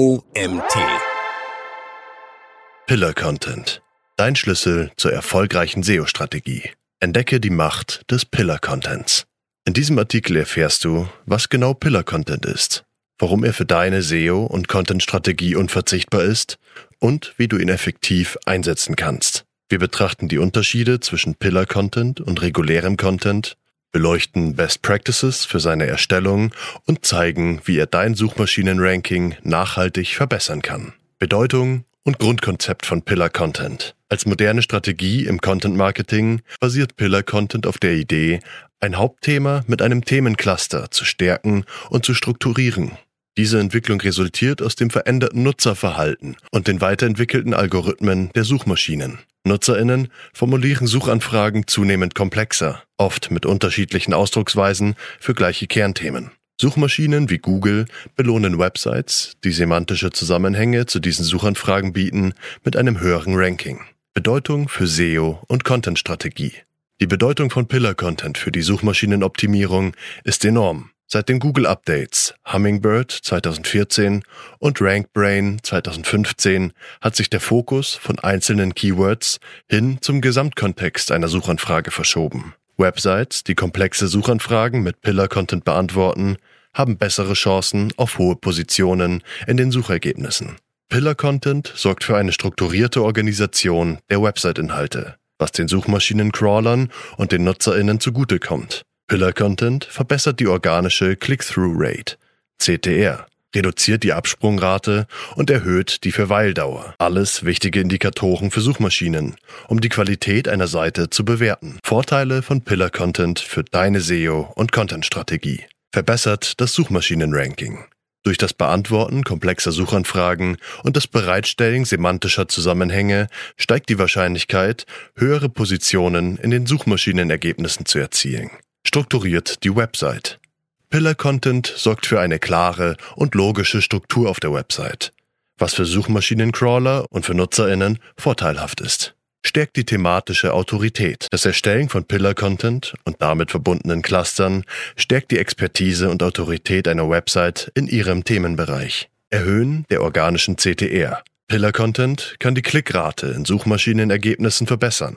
OMT. Pillar Content. Dein Schlüssel zur erfolgreichen SEO-Strategie. Entdecke die Macht des Pillar Contents. In diesem Artikel erfährst du, was genau Pillar Content ist, warum er für deine SEO- und Content-Strategie unverzichtbar ist und wie du ihn effektiv einsetzen kannst. Wir betrachten die Unterschiede zwischen Pillar Content und regulärem Content beleuchten Best Practices für seine Erstellung und zeigen, wie er dein Suchmaschinenranking nachhaltig verbessern kann. Bedeutung und Grundkonzept von Pillar Content. Als moderne Strategie im Content Marketing basiert Pillar Content auf der Idee, ein Hauptthema mit einem Themencluster zu stärken und zu strukturieren. Diese Entwicklung resultiert aus dem veränderten Nutzerverhalten und den weiterentwickelten Algorithmen der Suchmaschinen. Nutzerinnen formulieren Suchanfragen zunehmend komplexer, oft mit unterschiedlichen Ausdrucksweisen für gleiche Kernthemen. Suchmaschinen wie Google belohnen Websites, die semantische Zusammenhänge zu diesen Suchanfragen bieten, mit einem höheren Ranking. Bedeutung für SEO und Content-Strategie. Die Bedeutung von Pillar-Content für die Suchmaschinenoptimierung ist enorm. Seit den Google Updates Hummingbird 2014 und RankBrain 2015 hat sich der Fokus von einzelnen Keywords hin zum Gesamtkontext einer Suchanfrage verschoben. Websites, die komplexe Suchanfragen mit Pillar-Content beantworten, haben bessere Chancen auf hohe Positionen in den Suchergebnissen. Pillar-Content sorgt für eine strukturierte Organisation der Website-Inhalte, was den Suchmaschinencrawlern und den NutzerInnen zugutekommt. Pillar Content verbessert die organische Click-Through Rate, CTR, reduziert die Absprungrate und erhöht die Verweildauer. Alles wichtige Indikatoren für Suchmaschinen, um die Qualität einer Seite zu bewerten. Vorteile von Pillar Content für deine SEO und Content Strategie. Verbessert das Suchmaschinenranking. Durch das Beantworten komplexer Suchanfragen und das Bereitstellen semantischer Zusammenhänge steigt die Wahrscheinlichkeit, höhere Positionen in den Suchmaschinenergebnissen zu erzielen strukturiert die Website. Pillar Content sorgt für eine klare und logische Struktur auf der Website, was für Suchmaschinencrawler und für Nutzerinnen vorteilhaft ist. Stärkt die thematische Autorität. Das Erstellen von Pillar Content und damit verbundenen Clustern stärkt die Expertise und Autorität einer Website in ihrem Themenbereich. Erhöhen der organischen CTR. Pillar Content kann die Klickrate in Suchmaschinenergebnissen verbessern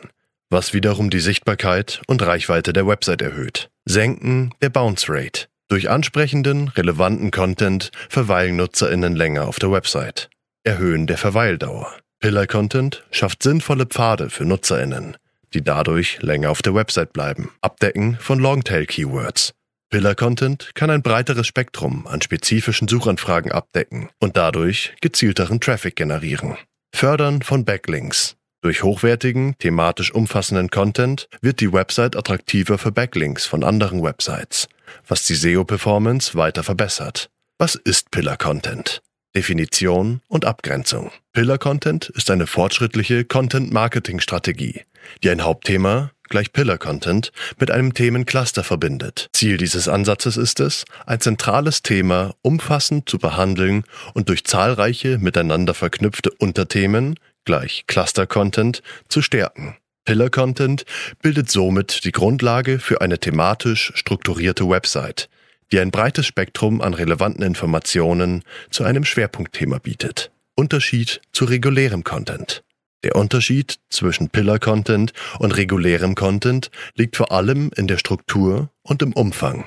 was wiederum die Sichtbarkeit und Reichweite der Website erhöht. Senken der Bounce Rate. Durch ansprechenden, relevanten Content verweilen NutzerInnen länger auf der Website. Erhöhen der Verweildauer. Pillar Content schafft sinnvolle Pfade für NutzerInnen, die dadurch länger auf der Website bleiben. Abdecken von Longtail Keywords. Pillar Content kann ein breiteres Spektrum an spezifischen Suchanfragen abdecken und dadurch gezielteren Traffic generieren. Fördern von Backlinks. Durch hochwertigen, thematisch umfassenden Content wird die Website attraktiver für Backlinks von anderen Websites, was die SEO-Performance weiter verbessert. Was ist Pillar Content? Definition und Abgrenzung. Pillar Content ist eine fortschrittliche Content-Marketing-Strategie, die ein Hauptthema, gleich Pillar Content, mit einem Themencluster verbindet. Ziel dieses Ansatzes ist es, ein zentrales Thema umfassend zu behandeln und durch zahlreiche miteinander verknüpfte Unterthemen gleich Cluster Content zu stärken. Pillar Content bildet somit die Grundlage für eine thematisch strukturierte Website, die ein breites Spektrum an relevanten Informationen zu einem Schwerpunktthema bietet. Unterschied zu regulärem Content. Der Unterschied zwischen Pillar Content und regulärem Content liegt vor allem in der Struktur und im Umfang.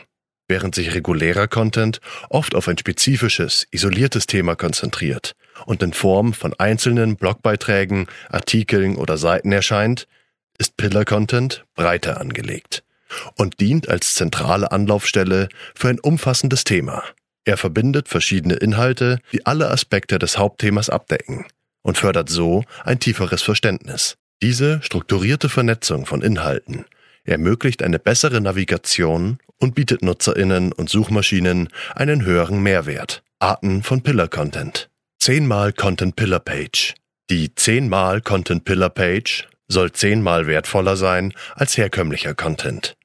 Während sich regulärer Content oft auf ein spezifisches, isoliertes Thema konzentriert und in Form von einzelnen Blogbeiträgen, Artikeln oder Seiten erscheint, ist Pillar Content breiter angelegt und dient als zentrale Anlaufstelle für ein umfassendes Thema. Er verbindet verschiedene Inhalte, die alle Aspekte des Hauptthemas abdecken und fördert so ein tieferes Verständnis. Diese strukturierte Vernetzung von Inhalten ermöglicht eine bessere Navigation und bietet Nutzerinnen und Suchmaschinen einen höheren Mehrwert. Arten von Pillar Content. 10 mal Content Pillar Page. Die 10 mal Content Pillar Page soll 10 mal wertvoller sein als herkömmlicher Content.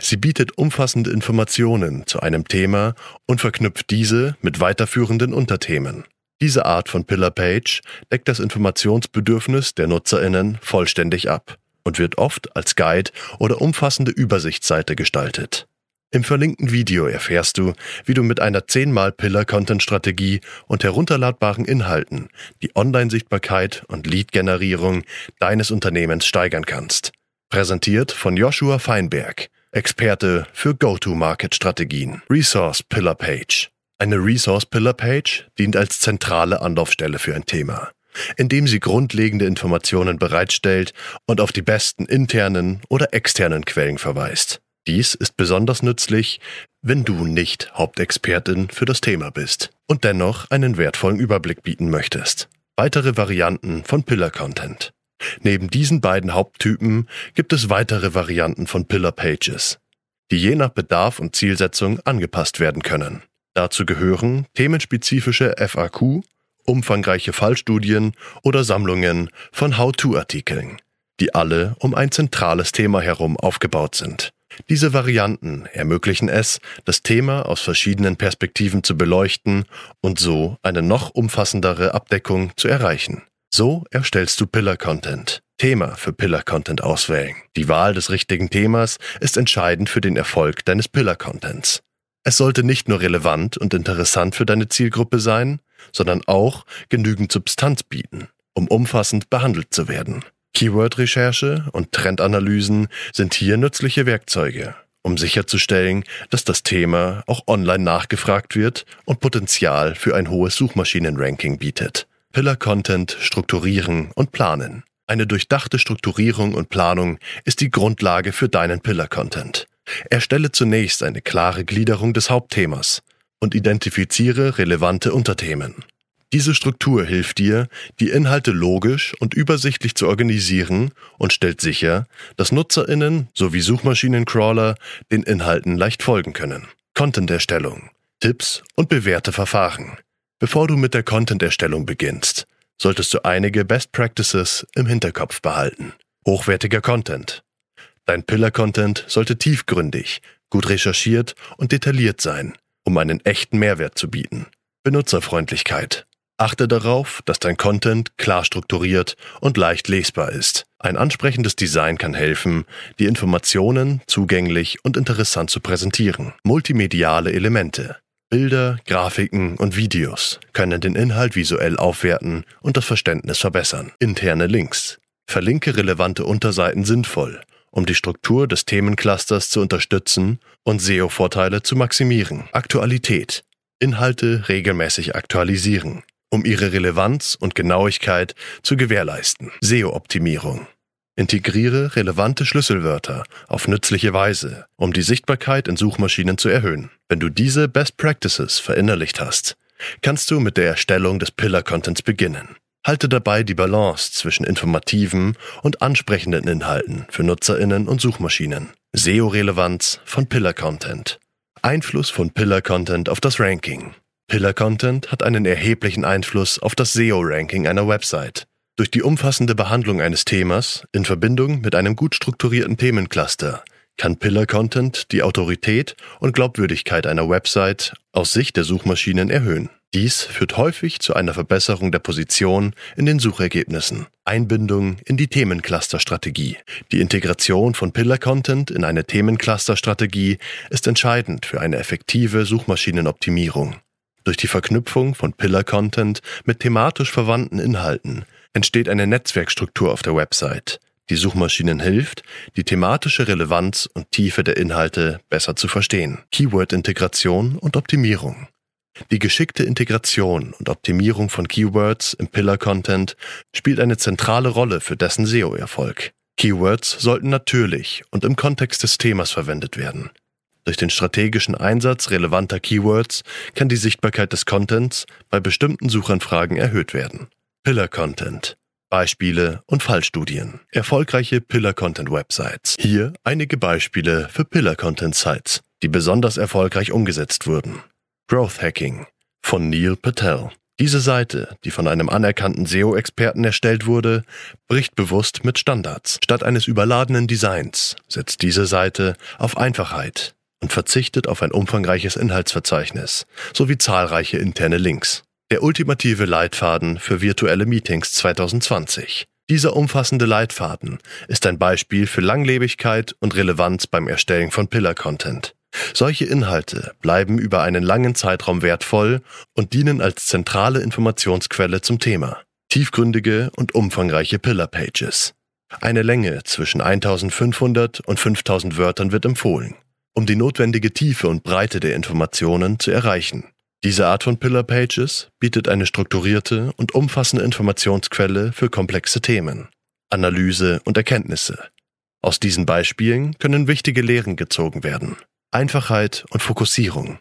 Sie bietet umfassende Informationen zu einem Thema und verknüpft diese mit weiterführenden Unterthemen. Diese Art von Pillar Page deckt das Informationsbedürfnis der Nutzerinnen vollständig ab und wird oft als Guide oder umfassende Übersichtsseite gestaltet. Im verlinkten Video erfährst du, wie du mit einer 10x Pillar-Content-Strategie und herunterladbaren Inhalten die Online-Sichtbarkeit und Lead-Generierung deines Unternehmens steigern kannst. Präsentiert von Joshua Feinberg, Experte für Go-to-Market-Strategien. Resource Pillar Page. Eine Resource Pillar Page dient als zentrale Anlaufstelle für ein Thema, indem sie grundlegende Informationen bereitstellt und auf die besten internen oder externen Quellen verweist. Dies ist besonders nützlich, wenn du nicht Hauptexpertin für das Thema bist und dennoch einen wertvollen Überblick bieten möchtest. Weitere Varianten von Pillar Content. Neben diesen beiden Haupttypen gibt es weitere Varianten von Pillar Pages, die je nach Bedarf und Zielsetzung angepasst werden können. Dazu gehören themenspezifische FAQ, umfangreiche Fallstudien oder Sammlungen von How-to-Artikeln, die alle um ein zentrales Thema herum aufgebaut sind. Diese Varianten ermöglichen es, das Thema aus verschiedenen Perspektiven zu beleuchten und so eine noch umfassendere Abdeckung zu erreichen. So erstellst du Pillar-Content. Thema für Pillar-Content auswählen. Die Wahl des richtigen Themas ist entscheidend für den Erfolg deines Pillar-Contents. Es sollte nicht nur relevant und interessant für deine Zielgruppe sein, sondern auch genügend Substanz bieten, um umfassend behandelt zu werden. Keyword-Recherche und Trendanalysen sind hier nützliche Werkzeuge, um sicherzustellen, dass das Thema auch online nachgefragt wird und Potenzial für ein hohes Suchmaschinenranking bietet. Pillar-Content strukturieren und planen. Eine durchdachte Strukturierung und Planung ist die Grundlage für deinen Pillar-Content. Erstelle zunächst eine klare Gliederung des Hauptthemas und identifiziere relevante Unterthemen. Diese Struktur hilft dir, die Inhalte logisch und übersichtlich zu organisieren und stellt sicher, dass Nutzerinnen sowie Suchmaschinencrawler den Inhalten leicht folgen können. Content-Erstellung, Tipps und bewährte Verfahren. Bevor du mit der Content-Erstellung beginnst, solltest du einige Best Practices im Hinterkopf behalten. Hochwertiger Content. Dein Pillar-Content sollte tiefgründig, gut recherchiert und detailliert sein, um einen echten Mehrwert zu bieten. Benutzerfreundlichkeit. Achte darauf, dass dein Content klar strukturiert und leicht lesbar ist. Ein ansprechendes Design kann helfen, die Informationen zugänglich und interessant zu präsentieren. Multimediale Elemente. Bilder, Grafiken und Videos können den Inhalt visuell aufwerten und das Verständnis verbessern. Interne Links. Verlinke relevante Unterseiten sinnvoll, um die Struktur des Themenclusters zu unterstützen und SEO-Vorteile zu maximieren. Aktualität. Inhalte regelmäßig aktualisieren um ihre Relevanz und Genauigkeit zu gewährleisten. SEO-Optimierung. Integriere relevante Schlüsselwörter auf nützliche Weise, um die Sichtbarkeit in Suchmaschinen zu erhöhen. Wenn du diese Best Practices verinnerlicht hast, kannst du mit der Erstellung des Pillar-Contents beginnen. Halte dabei die Balance zwischen informativen und ansprechenden Inhalten für Nutzerinnen und Suchmaschinen. SEO-Relevanz von Pillar-Content. Einfluss von Pillar-Content auf das Ranking. Pillar Content hat einen erheblichen Einfluss auf das SEO-Ranking einer Website. Durch die umfassende Behandlung eines Themas in Verbindung mit einem gut strukturierten Themencluster kann Pillar Content die Autorität und Glaubwürdigkeit einer Website aus Sicht der Suchmaschinen erhöhen. Dies führt häufig zu einer Verbesserung der Position in den Suchergebnissen. Einbindung in die Themencluster-Strategie. Die Integration von Pillar-Content in eine Themencluster-Strategie ist entscheidend für eine effektive Suchmaschinenoptimierung. Durch die Verknüpfung von Pillar-Content mit thematisch verwandten Inhalten entsteht eine Netzwerkstruktur auf der Website, die Suchmaschinen hilft, die thematische Relevanz und Tiefe der Inhalte besser zu verstehen. Keyword-Integration und Optimierung. Die geschickte Integration und Optimierung von Keywords im Pillar-Content spielt eine zentrale Rolle für dessen SEO-Erfolg. Keywords sollten natürlich und im Kontext des Themas verwendet werden. Durch den strategischen Einsatz relevanter Keywords kann die Sichtbarkeit des Contents bei bestimmten Suchanfragen erhöht werden. Pillar Content Beispiele und Fallstudien. Erfolgreiche Pillar Content Websites. Hier einige Beispiele für Pillar Content Sites, die besonders erfolgreich umgesetzt wurden. Growth Hacking von Neil Patel. Diese Seite, die von einem anerkannten SEO-Experten erstellt wurde, bricht bewusst mit Standards. Statt eines überladenen Designs setzt diese Seite auf Einfachheit, und verzichtet auf ein umfangreiches Inhaltsverzeichnis sowie zahlreiche interne Links. Der ultimative Leitfaden für virtuelle Meetings 2020. Dieser umfassende Leitfaden ist ein Beispiel für Langlebigkeit und Relevanz beim Erstellen von Pillar-Content. Solche Inhalte bleiben über einen langen Zeitraum wertvoll und dienen als zentrale Informationsquelle zum Thema. Tiefgründige und umfangreiche Pillar Pages. Eine Länge zwischen 1500 und 5000 Wörtern wird empfohlen, um die notwendige Tiefe und Breite der Informationen zu erreichen. Diese Art von Pillar Pages bietet eine strukturierte und umfassende Informationsquelle für komplexe Themen, Analyse und Erkenntnisse. Aus diesen Beispielen können wichtige Lehren gezogen werden. Einfachheit und Fokussierung.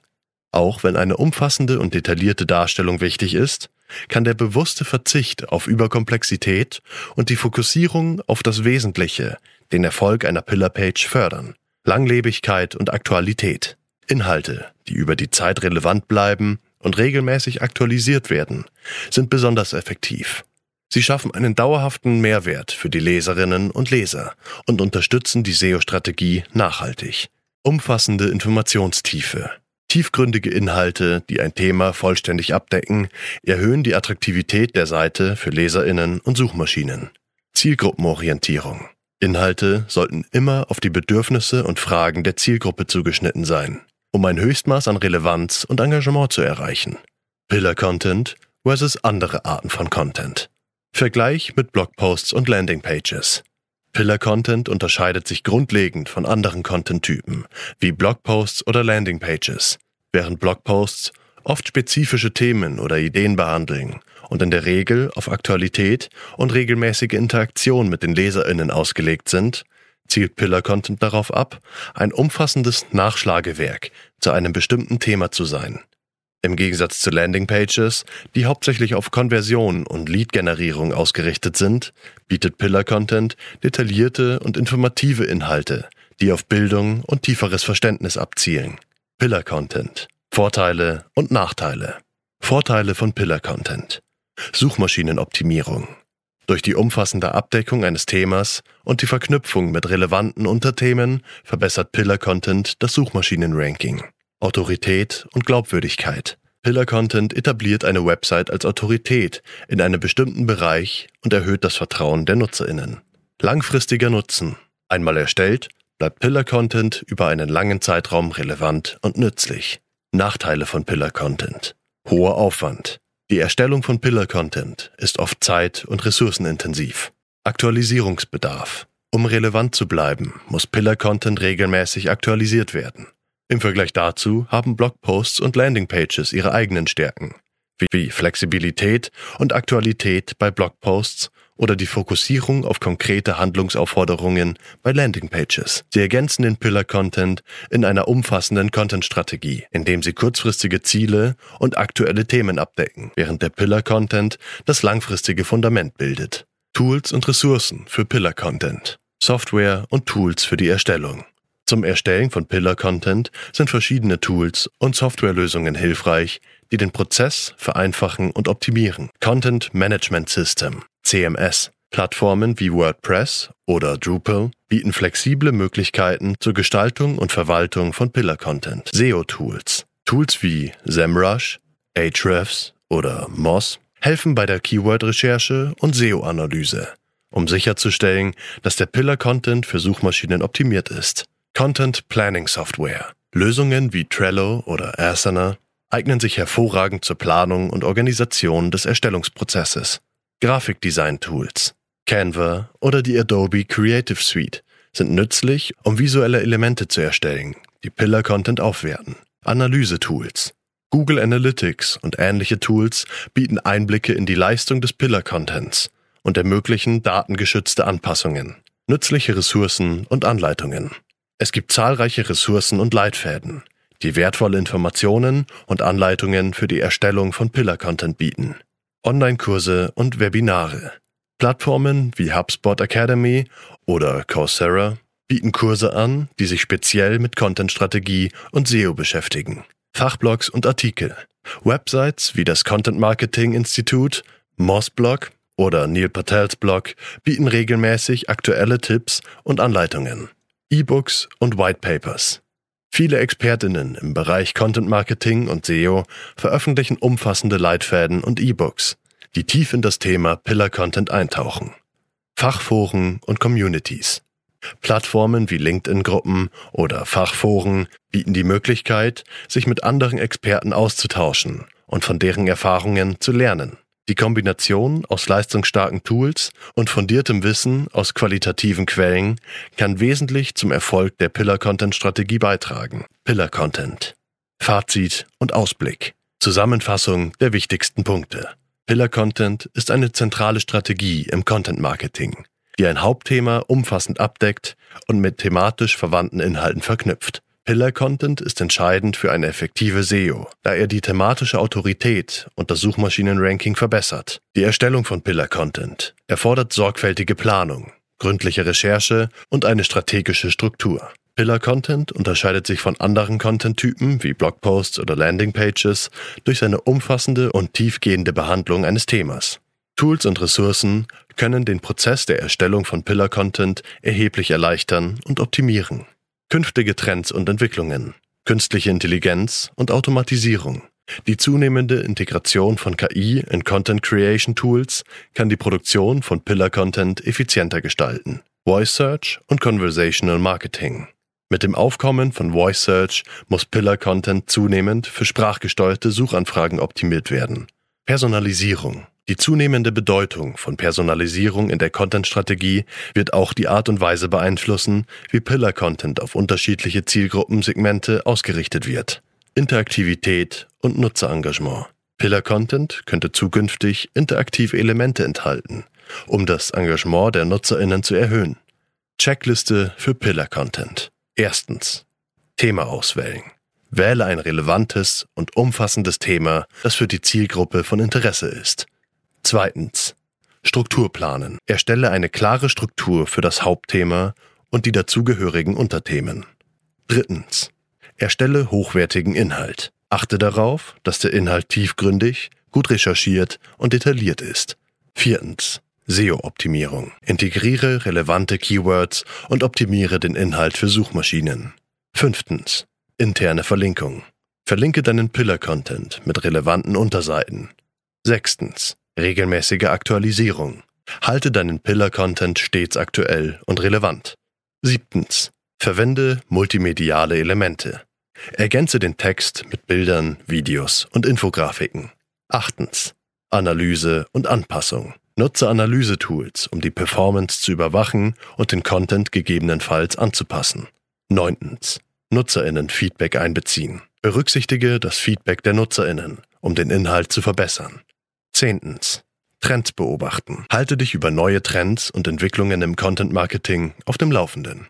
Auch wenn eine umfassende und detaillierte Darstellung wichtig ist, kann der bewusste Verzicht auf Überkomplexität und die Fokussierung auf das Wesentliche den Erfolg einer Pillar-Page fördern. Langlebigkeit und Aktualität. Inhalte, die über die Zeit relevant bleiben und regelmäßig aktualisiert werden, sind besonders effektiv. Sie schaffen einen dauerhaften Mehrwert für die Leserinnen und Leser und unterstützen die SEO-Strategie nachhaltig. Umfassende Informationstiefe. Tiefgründige Inhalte, die ein Thema vollständig abdecken, erhöhen die Attraktivität der Seite für Leserinnen und Suchmaschinen. Zielgruppenorientierung. Inhalte sollten immer auf die Bedürfnisse und Fragen der Zielgruppe zugeschnitten sein, um ein Höchstmaß an Relevanz und Engagement zu erreichen. Pillar Content versus andere Arten von Content. Vergleich mit Blogposts und Landingpages. Pillar Content unterscheidet sich grundlegend von anderen Content-Typen, wie Blogposts oder Landingpages, während Blogposts oft spezifische Themen oder Ideen behandeln und in der Regel auf Aktualität und regelmäßige Interaktion mit den LeserInnen ausgelegt sind, zielt Pillar Content darauf ab, ein umfassendes Nachschlagewerk zu einem bestimmten Thema zu sein – im Gegensatz zu Landingpages, die hauptsächlich auf Konversion und Lead-Generierung ausgerichtet sind, bietet Pillar Content detaillierte und informative Inhalte, die auf Bildung und tieferes Verständnis abzielen. Pillar Content. Vorteile und Nachteile. Vorteile von Pillar Content. Suchmaschinenoptimierung. Durch die umfassende Abdeckung eines Themas und die Verknüpfung mit relevanten Unterthemen verbessert Pillar Content das Suchmaschinenranking. Autorität und Glaubwürdigkeit. Pillar Content etabliert eine Website als Autorität in einem bestimmten Bereich und erhöht das Vertrauen der Nutzerinnen. Langfristiger Nutzen. Einmal erstellt, bleibt Pillar Content über einen langen Zeitraum relevant und nützlich. Nachteile von Pillar Content. Hoher Aufwand. Die Erstellung von Pillar Content ist oft zeit- und ressourcenintensiv. Aktualisierungsbedarf. Um relevant zu bleiben, muss Pillar Content regelmäßig aktualisiert werden. Im Vergleich dazu haben Blogposts und Landingpages ihre eigenen Stärken, wie Flexibilität und Aktualität bei Blogposts oder die Fokussierung auf konkrete Handlungsaufforderungen bei Landingpages. Sie ergänzen den Pillar-Content in einer umfassenden Content-Strategie, indem sie kurzfristige Ziele und aktuelle Themen abdecken, während der Pillar-Content das langfristige Fundament bildet. Tools und Ressourcen für Pillar-Content. Software und Tools für die Erstellung. Zum Erstellen von Pillar-Content sind verschiedene Tools und Softwarelösungen hilfreich, die den Prozess vereinfachen und optimieren. Content Management System, CMS. Plattformen wie WordPress oder Drupal bieten flexible Möglichkeiten zur Gestaltung und Verwaltung von Pillar-Content. SEO-Tools. Tools wie SEMrush, Ahrefs oder Moz helfen bei der Keyword-Recherche und SEO-Analyse, um sicherzustellen, dass der Pillar-Content für Suchmaschinen optimiert ist. Content Planning Software. Lösungen wie Trello oder Asana eignen sich hervorragend zur Planung und Organisation des Erstellungsprozesses. Grafikdesign-Tools. Canva oder die Adobe Creative Suite sind nützlich, um visuelle Elemente zu erstellen, die Pillar-Content aufwerten. Analyse-Tools. Google Analytics und ähnliche Tools bieten Einblicke in die Leistung des Pillar-Contents und ermöglichen datengeschützte Anpassungen, nützliche Ressourcen und Anleitungen. Es gibt zahlreiche Ressourcen und Leitfäden, die wertvolle Informationen und Anleitungen für die Erstellung von Pillar-Content bieten. Online-Kurse und Webinare. Plattformen wie HubSpot Academy oder Coursera bieten Kurse an, die sich speziell mit Content-Strategie und SEO beschäftigen. Fachblogs und Artikel. Websites wie das Content Marketing Institut, Mossblog oder Neil Patels Blog bieten regelmäßig aktuelle Tipps und Anleitungen. E-Books und White Papers. Viele Expertinnen im Bereich Content Marketing und SEO veröffentlichen umfassende Leitfäden und E-Books, die tief in das Thema Pillar Content eintauchen. Fachforen und Communities. Plattformen wie LinkedIn-Gruppen oder Fachforen bieten die Möglichkeit, sich mit anderen Experten auszutauschen und von deren Erfahrungen zu lernen. Die Kombination aus leistungsstarken Tools und fundiertem Wissen aus qualitativen Quellen kann wesentlich zum Erfolg der Pillar-Content-Strategie beitragen. Pillar-Content. Fazit und Ausblick. Zusammenfassung der wichtigsten Punkte. Pillar-Content ist eine zentrale Strategie im Content-Marketing, die ein Hauptthema umfassend abdeckt und mit thematisch verwandten Inhalten verknüpft. Pillar-Content ist entscheidend für eine effektive SEO, da er die thematische Autorität und das Suchmaschinenranking verbessert. Die Erstellung von Pillar-Content erfordert sorgfältige Planung, gründliche Recherche und eine strategische Struktur. Pillar-Content unterscheidet sich von anderen Content-Typen wie Blogposts oder Landingpages durch seine umfassende und tiefgehende Behandlung eines Themas. Tools und Ressourcen können den Prozess der Erstellung von Pillar-Content erheblich erleichtern und optimieren. Künftige Trends und Entwicklungen, künstliche Intelligenz und Automatisierung. Die zunehmende Integration von KI in Content Creation Tools kann die Produktion von Pillar Content effizienter gestalten. Voice Search und Conversational Marketing. Mit dem Aufkommen von Voice Search muss Pillar Content zunehmend für sprachgesteuerte Suchanfragen optimiert werden. Personalisierung. Die zunehmende Bedeutung von Personalisierung in der Content-Strategie wird auch die Art und Weise beeinflussen, wie Pillar-Content auf unterschiedliche Zielgruppensegmente ausgerichtet wird. Interaktivität und Nutzerengagement. Pillar-Content könnte zukünftig interaktive Elemente enthalten, um das Engagement der NutzerInnen zu erhöhen. Checkliste für Pillar-Content. Erstens. Thema auswählen. Wähle ein relevantes und umfassendes Thema, das für die Zielgruppe von Interesse ist. Zweitens. Struktur planen. Erstelle eine klare Struktur für das Hauptthema und die dazugehörigen Unterthemen. Drittens. Erstelle hochwertigen Inhalt. Achte darauf, dass der Inhalt tiefgründig, gut recherchiert und detailliert ist. Viertens. SEO-Optimierung. Integriere relevante Keywords und optimiere den Inhalt für Suchmaschinen. Fünftens. Interne Verlinkung. Verlinke deinen Pillar-Content mit relevanten Unterseiten. Sechstens. Regelmäßige Aktualisierung. Halte deinen Pillar-Content stets aktuell und relevant. Siebtens. Verwende multimediale Elemente. Ergänze den Text mit Bildern, Videos und Infografiken. Achtens. Analyse und Anpassung. Nutze Analysetools, um die Performance zu überwachen und den Content gegebenenfalls anzupassen. Neuntens. Nutzerinnen-Feedback einbeziehen. Berücksichtige das Feedback der Nutzerinnen, um den Inhalt zu verbessern. Zehntens. Trends beobachten. Halte dich über neue Trends und Entwicklungen im Content Marketing auf dem Laufenden.